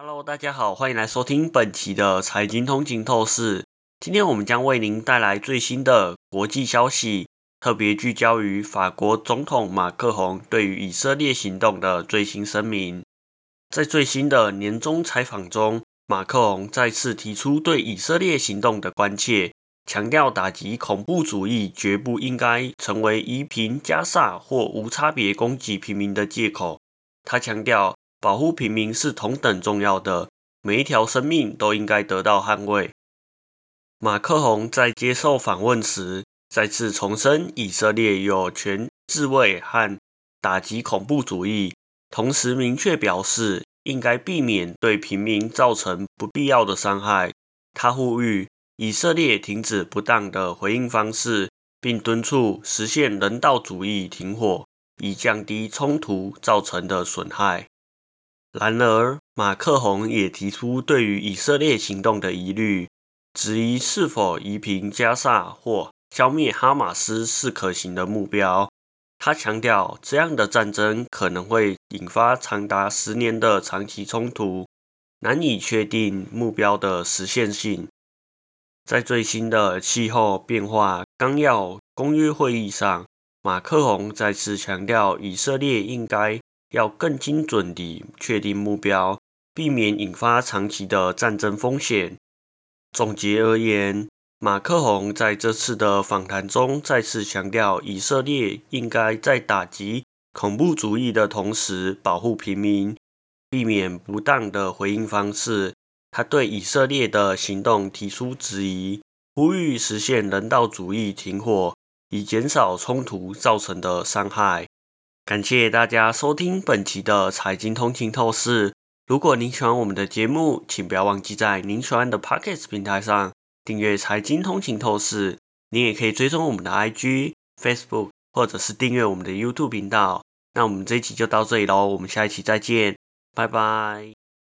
Hello，大家好，欢迎来收听本期的财经通勤透视。今天我们将为您带来最新的国际消息，特别聚焦于法国总统马克宏对于以色列行动的最新声明。在最新的年终采访中，马克宏再次提出对以色列行动的关切，强调打击恐怖主义绝不应该成为夷平加萨或无差别攻击平民的借口。他强调。保护平民是同等重要的，每一条生命都应该得到捍卫。马克宏在接受访问时再次重申，以色列有权自卫和打击恐怖主义，同时明确表示应该避免对平民造成不必要的伤害。他呼吁以色列停止不当的回应方式，并敦促实现人道主义停火，以降低冲突造成的损害。然而，马克宏也提出对于以色列行动的疑虑，质疑是否夷平加萨或消灭哈马斯是可行的目标。他强调，这样的战争可能会引发长达十年的长期冲突，难以确定目标的实现性。在最新的气候变化纲要公约会议上，马克宏再次强调，以色列应该。要更精准地确定目标，避免引发长期的战争风险。总结而言，马克宏在这次的访谈中再次强调，以色列应该在打击恐怖主义的同时保护平民，避免不当的回应方式。他对以色列的行动提出质疑，呼吁实现人道主义停火，以减少冲突造成的伤害。感谢大家收听本期的财经通勤透视。如果您喜欢我们的节目，请不要忘记在您喜欢的 Pocket 平台上订阅财经通勤透视。您也可以追踪我们的 IG、Facebook，或者是订阅我们的 YouTube 频道。那我们这一期就到这里喽，我们下一期再见，拜拜。